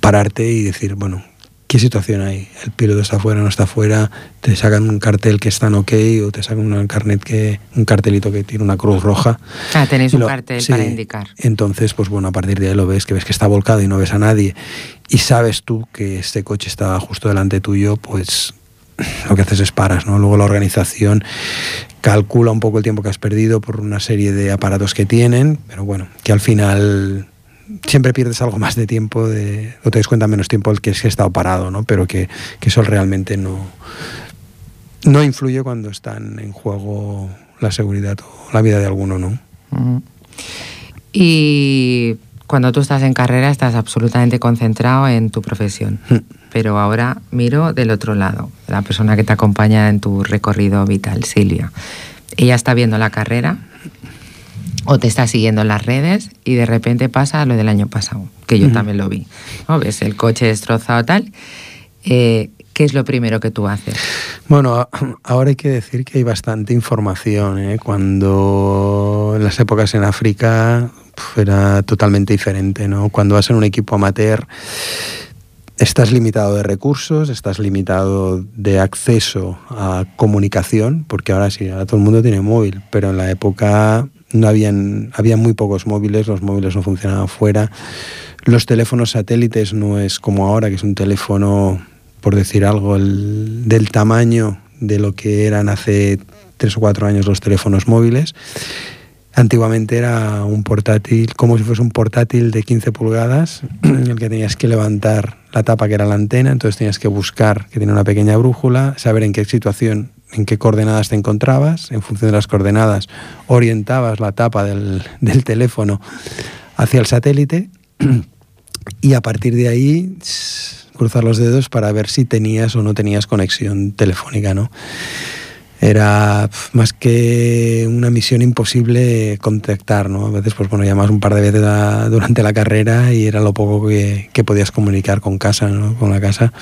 pararte y decir, bueno, ¿qué situación hay? ¿El piloto está fuera, no está fuera? ¿Te sacan un cartel que están ok o te sacan un carnet que, un cartelito que tiene una cruz roja? Ah, tenéis un cartel sí. para indicar. Entonces, pues bueno, a partir de ahí lo ves, que ves que está volcado y no ves a nadie, y sabes tú que este coche está justo delante tuyo, pues lo que haces es paras, ¿no? Luego la organización calcula un poco el tiempo que has perdido por una serie de aparatos que tienen, pero bueno, que al final siempre pierdes algo más de tiempo, de, o te des cuenta menos tiempo el que es que he estado parado, ¿no? Pero que, que eso realmente no, no influye cuando están en juego la seguridad o la vida de alguno, ¿no? Ujú. Y cuando tú estás en carrera estás absolutamente concentrado en tu profesión. Pero ahora miro del otro lado, la persona que te acompaña en tu recorrido vital, Silvia. Ella está viendo la carrera o te está siguiendo en las redes y de repente pasa lo del año pasado, que yo Ujú. también lo vi. ¿no? Ves el coche destrozado tal. Eh, ¿Qué es lo primero que tú haces? Bueno, ahora hay que decir que hay bastante información. ¿eh? Cuando en las épocas en África era totalmente diferente. ¿no? Cuando vas en un equipo amateur estás limitado de recursos, estás limitado de acceso a comunicación, porque ahora sí, ahora todo el mundo tiene móvil, pero en la época no habían, había muy pocos móviles, los móviles no funcionaban fuera. Los teléfonos satélites no es como ahora, que es un teléfono, por decir algo, el- del tamaño de lo que eran hace tres o cuatro años los teléfonos móviles. Antiguamente era un portátil, como si fuese un portátil de 15 pulgadas, en el que tenías que levantar la tapa que era la antena, entonces tenías que buscar que tenía una pequeña brújula, saber en qué situación, en qué coordenadas te encontrabas, en función de las coordenadas orientabas la tapa del, del teléfono hacia el satélite y a partir de ahí cruzar los dedos para ver si tenías o no tenías conexión telefónica, ¿no? Era más que una misión imposible contactar, ¿no? A veces, pues bueno, llamas un par de veces a- durante la carrera y era lo poco que, que podías comunicar con casa, ¿no? Con la casa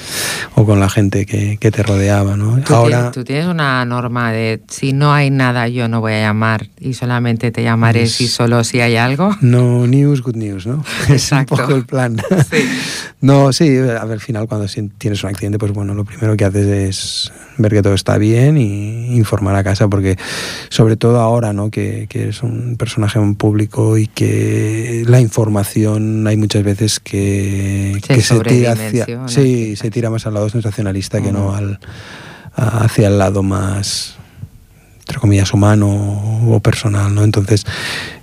o con la gente que, que te rodeaba, ¿no? ¿Tú, Ahora, tienes, tú tienes una norma de si no hay nada yo no voy a llamar y solamente te llamaré Es- si solo si hay algo? no news, good news, ¿no? <laughs> Es un Exacto. poco el plan. <laughs> Sí. No, sí, a ver, al final cuando tienes un accidente, pues bueno, lo primero que haces es ver que todo está bien y informar a casa, porque sobre todo ahora, ¿no? Que, que eres un personaje en público y que la información hay muchas veces que Se que se tira hacia... sobredimensiona, Sí, quizás. se tira más al lado sensacionalista que no al, hacia el lado más entre comillas humano o personal, ¿no? Entonces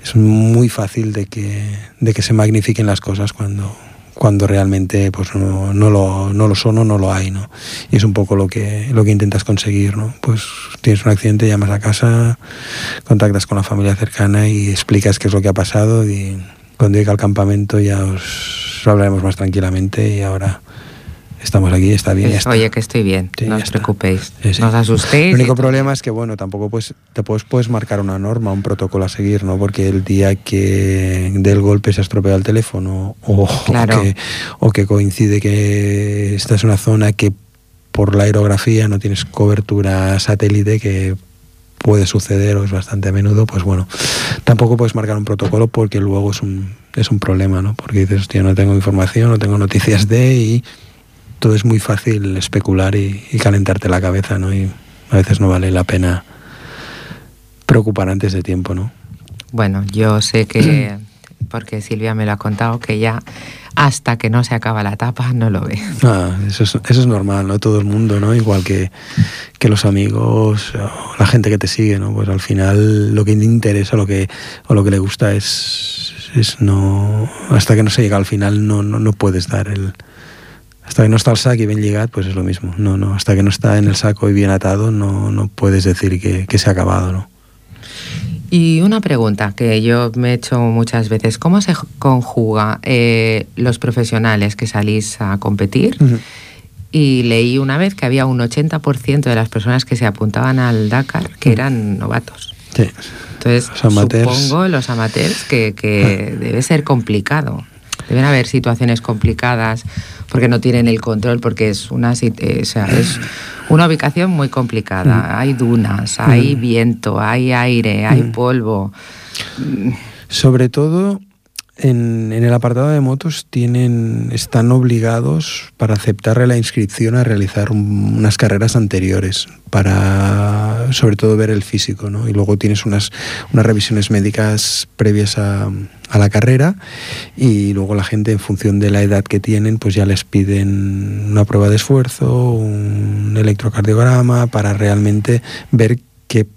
es muy fácil de que, de que se magnifiquen las cosas cuando, cuando realmente pues no, no, lo, no lo son o no lo hay, ¿no? Y es un poco lo que, lo que intentas conseguir, ¿no? Pues tienes un accidente, llamas a casa, contactas con la familia cercana y explicas qué es lo que ha pasado y cuando llegue al campamento ya os hablaremos más tranquilamente y ahora estamos aquí, está bien. Pues, oye, que estoy bien, no os preocupéis, no os asustéis. El único problema es que, bueno, tampoco pues, te puedes, puedes marcar una norma, un protocolo a seguir, ¿no? Porque el día que del golpe se ha estropeado el teléfono o, que, o que coincide que esta es una zona que por la aerografía no tienes cobertura satélite que puede suceder o es bastante a menudo, pues bueno, tampoco puedes marcar un protocolo porque luego es un, es un problema, ¿no? Porque dices, hostia, no tengo información, no tengo noticias de y todo es muy fácil especular y, calentarte la cabeza, ¿no? Y a veces no vale la pena preocupar antes de tiempo, ¿no? Bueno, yo sé que, <clears throat> porque Silvia me lo ha contado, que ya hasta que no se acaba la etapa no lo ve. Ah, eso, es, eso es normal, ¿no? Todo el mundo, ¿no? Igual que, que los amigos, o la gente que te sigue, ¿no? Pues al final lo que te interesa lo que, o lo que le gusta es, es no... Hasta que no se llega al final no, no, no puedes dar el, hasta que no está el saco y bien llegado, pues es lo mismo. No, no, hasta que no está en el saco y bien atado, no, no puedes decir que, que, se ha acabado, ¿no? Y una pregunta que yo me he hecho muchas veces, ¿cómo se conjuga eh, los profesionales que salís a competir? Uh -huh. Y leí una vez que había un 80% de las personas que se apuntaban al Dakar que eran novatos. Sí. Entonces, los supongo los amateurs que, que ah. debe ser complicado. Deben haber situaciones complicadas porque no tienen el control, porque es una, o sea, es una ubicación muy complicada. Mm. Hay dunas, hay mm. viento, hay aire, hay mm. polvo. Sobre todo en, en, el apartado de motos tienen, están obligados para aceptarle la inscripción a realizar un, unas carreras anteriores, para sobre todo ver el físico, ¿no? Y luego tienes unas, unas revisiones médicas previas a, la carrera y luego la gente en función de la edad que tienen pues ya les piden una prueba de esfuerzo, un electrocardiograma para realmente ver qué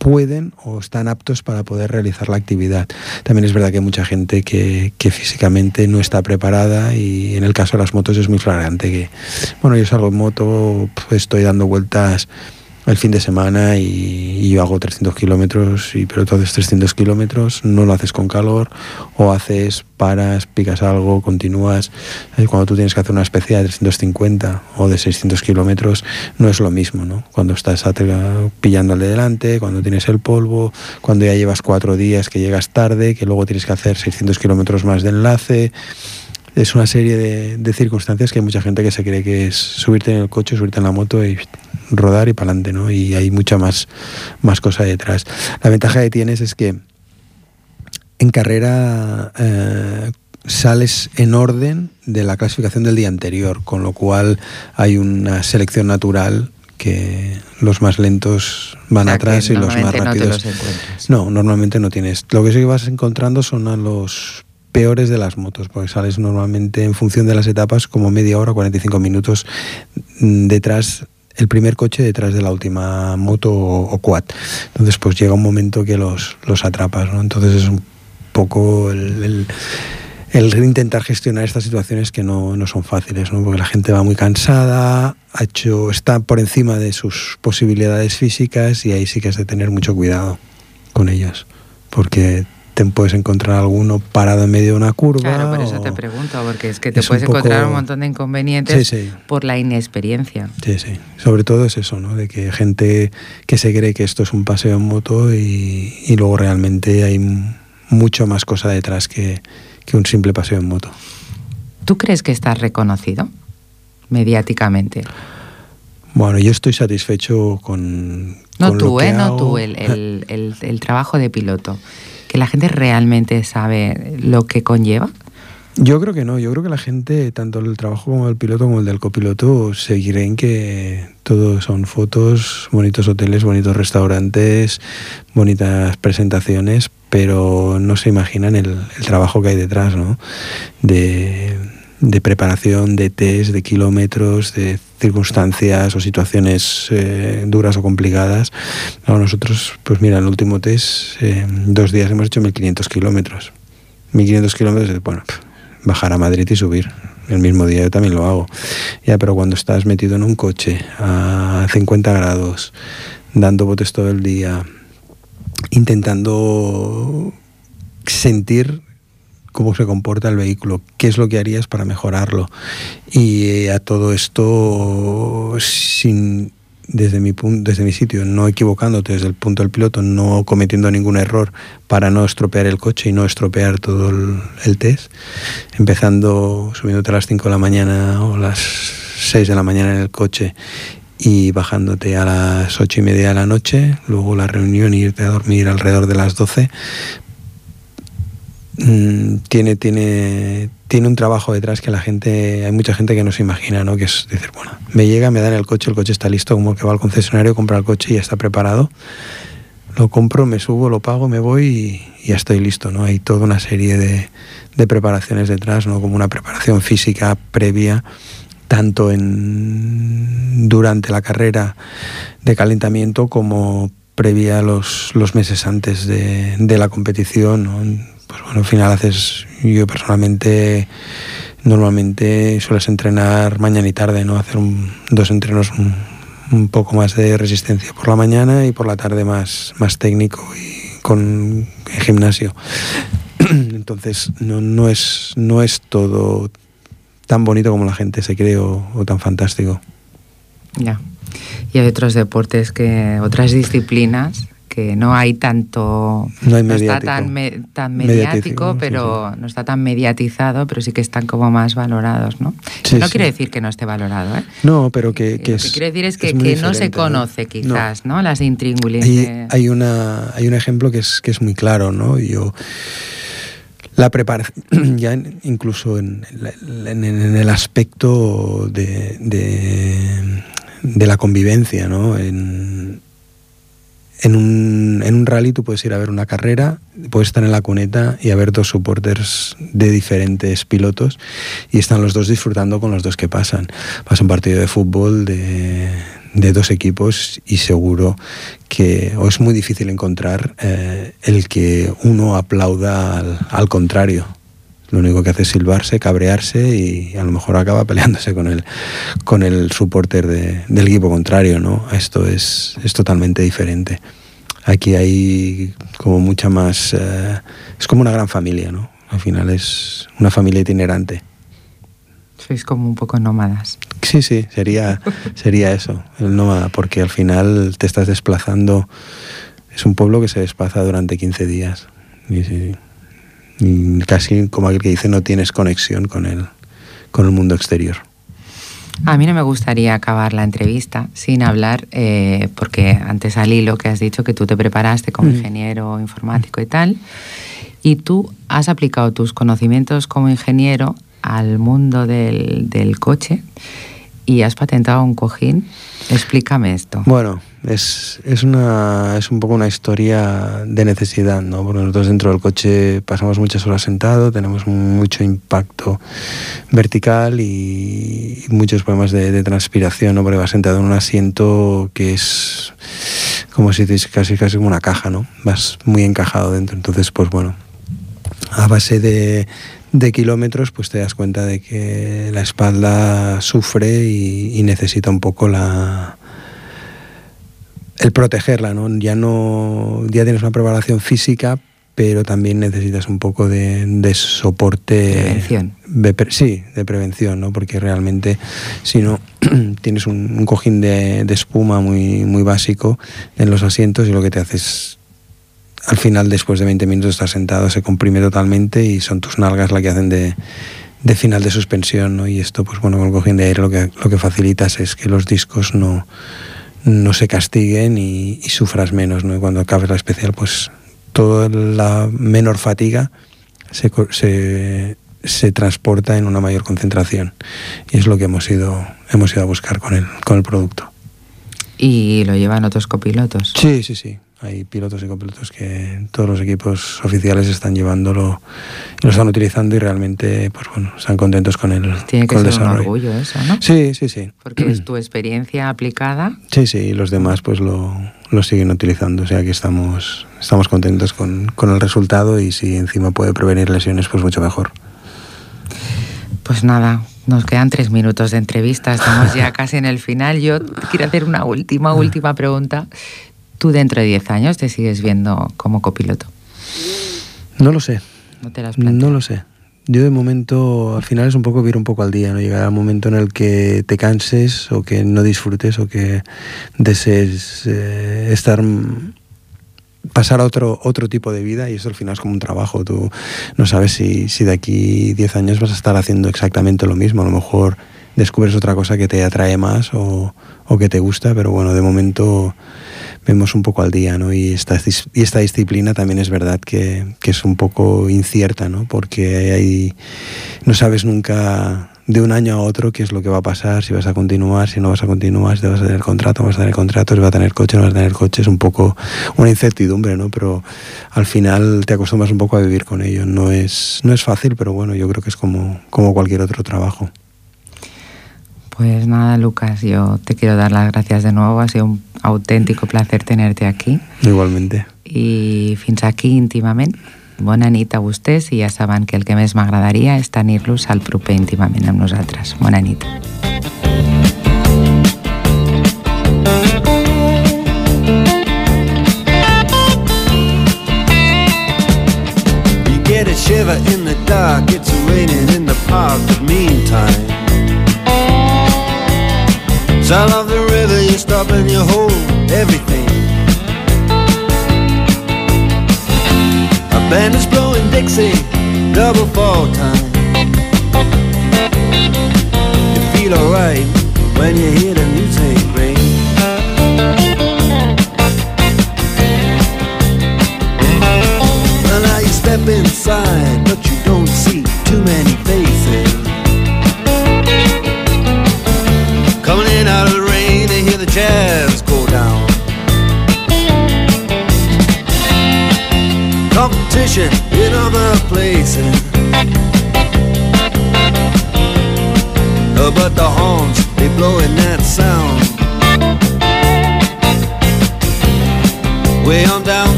pueden o están aptos para poder realizar la actividad. También es verdad que hay mucha gente que, que, físicamente no está preparada y en el caso de las motos es muy flagrante que, bueno, yo salgo en moto, pues estoy dando vueltas el fin de semana y, y yo hago 300 kilómetros, y, pero entonces 300 kilómetros no lo haces con calor o haces, paras, picas algo, continúas. Cuando tú tienes que hacer una especie de 350 o de 600 kilómetros no es lo mismo, ¿no? Cuando estás pillando al de delante, cuando tienes el polvo, cuando ya llevas cuatro días que llegas tarde, que luego tienes que hacer 600 kilómetros más de enlace es una serie de, de, circunstancias que hay mucha gente que se cree que es subirte en el coche, subirte en la moto y rodar y para adelante, ¿no? Y hay mucha más, más cosa detrás. La ventaja que tienes es que en carrera eh, sales en orden de la clasificación del día anterior, con lo cual hay una selección natural que los más lentos van o sea, atrás y los más rápidos. No, no, normalmente no tienes. Lo que sí que vas encontrando son a los peores de las motos, porque sales normalmente en función de las etapas como media hora, 45 minutos detrás el primer coche detrás de la última moto o, o quad. Entonces, pues llega un momento que los, los atrapas, ¿no? Entonces es un poco el, el, el intentar gestionar estas situaciones que no, no, son fáciles, ¿no? porque la gente va muy cansada, ha hecho, está por encima de sus posibilidades físicas y ahí sí que has de tener mucho cuidado con ellas, porque puedes encontrar alguno parado en medio de una curva. Claro, por eso te pregunto, porque es que te es puedes un poco... encontrar un montón de inconvenientes sí, sí. por la inexperiencia. Sí, sí. Sobre todo es eso, ¿no? De que gente que se cree que esto es un paseo en moto y, y luego realmente hay mucho más cosa detrás que, que un simple paseo en moto. ¿Tú crees que estás reconocido mediáticamente? Bueno, yo estoy satisfecho con. No con tú, lo que ¿eh? hago. No tú, el, el, el, el trabajo de piloto que la gente realmente sabe lo que conlleva? Yo creo que no, yo creo que la gente, tanto el trabajo como el piloto como el del copiloto, seguirán que todo son fotos, bonitos hoteles, bonitos restaurantes, bonitas presentaciones, pero no se imaginan el, trabajo que hay detrás, ¿no? De preparación, de test, de kilómetros, de circunstancias o situaciones eh, duras o complicadas. No, nosotros, pues mira, el último test, eh, dos días hemos hecho 1500 kilómetros. 1500 kilómetros, bueno, bajar a Madrid y subir. El mismo día yo también lo hago. Ya, pero cuando estás metido en un coche a 50 grados, dando botes todo el día, intentando sentir cómo se comporta el vehículo, qué es lo que harías para mejorarlo. Y eh, a todo esto, sin, desde, mi, desde mi sitio, no equivocándote desde el punto del piloto, no cometiendo ningún error para no estropear el coche y no estropear todo el, test, empezando subiéndote a las 5 de la mañana o las 6 de la mañana en el coche y bajándote a las ocho y media de la noche, luego la reunión y irte a dormir alrededor de las 12, Mm, tiene, tiene, tiene un trabajo detrás que la gente, hay mucha gente que no se imagina, ¿no? Que es decir, bueno, me llega, me dan el coche, el coche está listo, como que va al concesionario, compra el coche y ya está preparado. Lo compro, me subo, lo pago, me voy y, ya estoy listo, ¿no? Hay toda una serie de, de preparaciones detrás, ¿no? Como una preparación física previa, tanto en durante la carrera de calentamiento como previa los, los meses antes de, de la competición, ¿no? Pues bueno, al final haces, yo personalmente normalmente sueles entrenar mañana y tarde, ¿no? Hacer dos entrenos un, poco más de resistencia por la mañana y por la tarde más, más técnico y con gimnasio. <clears throat> Entonces no, no, es, no es todo tan bonito como la gente se cree o, o tan fantástico. Ya. Y hay otros deportes que, otras disciplinas que no hay tanto no, hay no está tan, me, tan mediático, pero sí, sí. no está tan mediatizado pero sí que están como más valorados no sí, no quiere decir que no esté valorado ¿eh? no pero que, que lo es, que quiere decir es que, es que no se conoce quizás no, las intríngulis hay, hay, una hay un ejemplo que es que es muy claro no yo la preparación, <clears throat> ya incluso en, en, en, el aspecto de, de, de la convivencia, ¿no? En, en un, en un, rally tú puedes ir a ver una carrera, puedes estar en la cuneta y a ver dos supporters de diferentes pilotos y están los dos disfrutando con los dos que pasan. Pasa un partido de fútbol de, de dos equipos y seguro que o es muy difícil encontrar eh, el que uno aplauda al, al contrario lo único que hace es silbarse, cabrearse y a lo mejor acaba peleándose con el, con el supporter de, del equipo contrario, ¿no? Esto es, es totalmente diferente. Aquí hay como mucha más... Eh, es como una gran familia, ¿no? Al final es una familia itinerante. Sois como un poco nómadas. Sí, sí, sería, sería eso, el nómada, porque al final te estás desplazando... Es un pueblo que se desplaza durante 15 días. Y, sí, casi como aquel que dice no tienes conexión con el, con el mundo exterior. A mí no me gustaría acabar la entrevista sin hablar, eh, porque antes al hilo que has dicho que tú te preparaste como mm. ingeniero informático y tal, y tú has aplicado tus conocimientos como ingeniero al mundo del, del coche y has patentado un cojín. Explícame esto. Bueno, es, es, una, es un poco una historia de necesidad, ¿no? Porque nosotros dentro del coche pasamos muchas horas sentados, tenemos mucho impacto vertical y, muchos problemas de, transpiración, ¿no? Porque vas sentado en un asiento que es como si dices casi, casi como una caja, ¿no? Vas muy encajado dentro. Entonces, pues bueno, a base de, de kilómetros, pues te das cuenta de que la espalda sufre y necesita un poco la el protegerla, ¿no? Ya no ya tienes una preparación física, pero también necesitas un poco de, de soporte. Prevención. De, sí, de prevención, ¿no? Porque realmente, si no, <clears throat> tienes un, un cojín de, de, espuma muy, muy básico en los asientos y lo que te hace es al final, después de 20 minutos, estás sentado, se comprime totalmente y son tus nalgas las que hacen de, de final de suspensión, ¿no? Y esto, pues bueno, con el cojín de aire lo que, lo que facilitas es que los discos no, no se castiguen y, y sufras menos, ¿no? Y cuando acabes la especial, pues toda la menor fatiga se, se, se, transporta en una mayor concentración. Y es lo que hemos ido, hemos ido a buscar con el, con el producto. ¿Y lo llevan otros copilotos? Sí, sí, sí. Hay pilotos y copilotos que todos los equipos oficiales están llevándolo y lo están utilizando y realmente, pues bueno, están contentos con el, Tiene que con el ser un desarrollo. orgullo eso, ¿no? Sí, sí, sí. Porque es tu experiencia aplicada. Sí, sí, y los demás pues lo, lo siguen utilizando. O sea que estamos, estamos contentos con, con el resultado y si encima puede prevenir lesiones, pues mucho mejor. Pues nada, nos quedan tres minutos de entrevista, estamos ya casi en el final. Yo quiero hacer una última, última pregunta. ¿Tú dentro de 10 años te sigues viendo como copiloto? No lo sé, ¿No te las no lo sé. Yo de momento, al final es un poco vivir un poco al día, ¿no? Llegará un momento en el que te canses o que no disfrutes o que desees eh, estar pasar a otro, otro tipo de vida y eso al final es como un trabajo. Tú no sabes si, si de aquí 10 años vas a estar haciendo exactamente lo mismo. A lo mejor descubres otra cosa que te atrae más o, o que te gusta, pero bueno, de momento vemos un poco al día, ¿no? Y esta, y esta disciplina también es verdad que, que es un poco incierta, ¿no? Porque hay, no sabes nunca de un año a otro qué es lo que va a pasar, si vas a continuar, si no vas a continuar, si te vas a tener contrato, vas a tener contrato, si vas a tener coche, no vas a tener coche, es un poco una incertidumbre, ¿no? Pero al final te acostumbras un poco a vivir con ello. No es, no es fácil, pero bueno, yo creo que es como, como cualquier otro trabajo. Pues nada, Lucas, yo te quiero dar las gracias de nuevo. Ha sido un auténtico placer tenerte aquí. Igualmente. I fins aquí íntimament. Bona nit a vostès i ja saben que el que més m'agradaria és tenir-los al proper íntimament amb nosaltres. Bona nit. You get a shiver in the dark, it's raining in the park, but meantime. Sound of the river, you stop and you hold everything. A band is blowing Dixie, double fall time.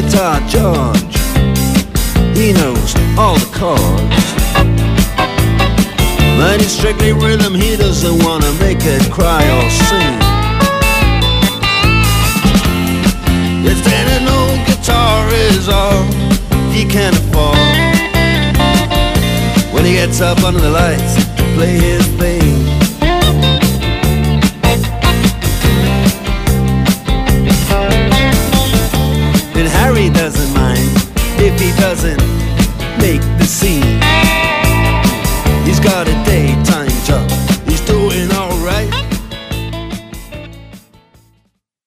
Guitar George. He knows all the chords. But he's strictly rhythm, he doesn't wanna make it cry or sing. If any old guitar is all he can afford When he gets up under the lights to play his thing doesn't make the scene.